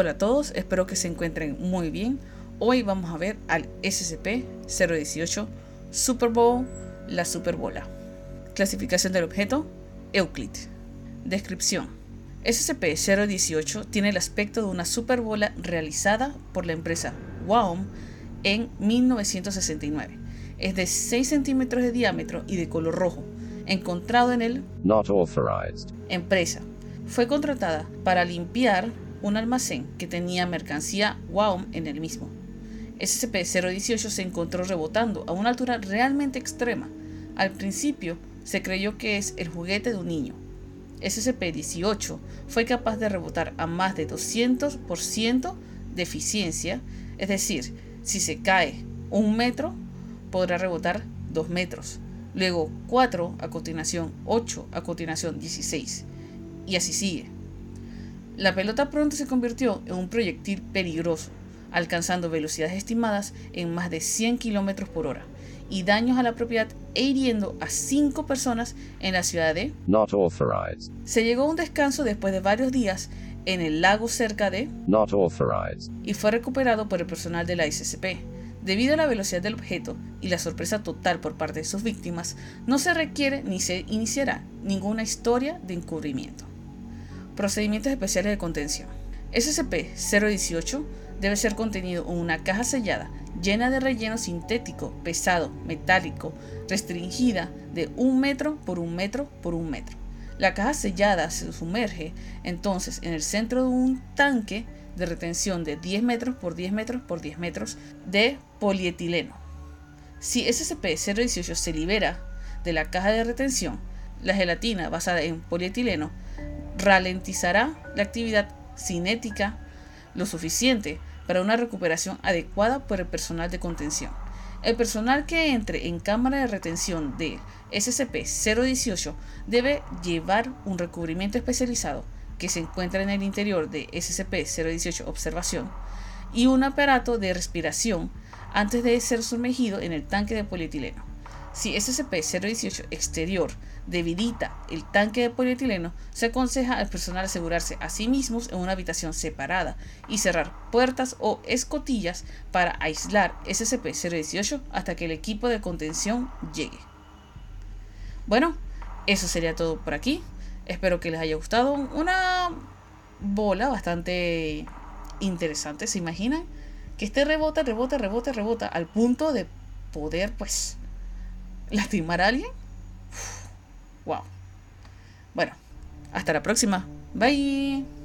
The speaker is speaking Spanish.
Hola a todos, espero que se encuentren muy bien. Hoy vamos a ver al SCP-018 Super Bowl, la Superbola. Clasificación del objeto, Euclid. Descripción. SCP-018 tiene el aspecto de una superbola realizada por la empresa WOM en 1969. Es de 6 centímetros de diámetro y de color rojo, encontrado en el Not authorized. empresa. Fue contratada para limpiar un almacén que tenía mercancía WOM en el mismo. SCP-018 se encontró rebotando a una altura realmente extrema. Al principio se creyó que es el juguete de un niño. SCP-18 fue capaz de rebotar a más de 200% de eficiencia, es decir, si se cae un metro, podrá rebotar 2 metros, luego 4 a continuación 8 a continuación 16 y así sigue. La pelota pronto se convirtió en un proyectil peligroso, alcanzando velocidades estimadas en más de 100 km por hora y daños a la propiedad e hiriendo a 5 personas en la ciudad de... Not authorized. Se llegó a un descanso después de varios días en el lago cerca de... Not authorized. y fue recuperado por el personal de la ICCP. Debido a la velocidad del objeto y la sorpresa total por parte de sus víctimas, no se requiere ni se iniciará ninguna historia de encubrimiento. Procedimientos especiales de contención. SCP-018 debe ser contenido en una caja sellada llena de relleno sintético, pesado, metálico, restringida de un metro por un metro por un metro. La caja sellada se sumerge entonces en el centro de un tanque de retención de 10 metros por 10 metros por 10 metros de polietileno. Si SCP-018 se libera de la caja de retención, la gelatina basada en polietileno ralentizará la actividad cinética lo suficiente para una recuperación adecuada por el personal de contención. El personal que entre en cámara de retención de SCP-018 debe llevar un recubrimiento especializado que se encuentra en el interior de SCP-018 Observación y un aparato de respiración antes de ser sumergido en el tanque de polietileno. Si SCP-018 exterior debilita el tanque de polietileno, se aconseja al personal asegurarse a sí mismos en una habitación separada y cerrar puertas o escotillas para aislar SCP-018 hasta que el equipo de contención llegue. Bueno, eso sería todo por aquí. Espero que les haya gustado. Una bola bastante interesante, ¿se imaginan? Que este rebota, rebota, rebota, rebota al punto de poder, pues, lastimar a alguien. Wow. Bueno, hasta la próxima. Bye.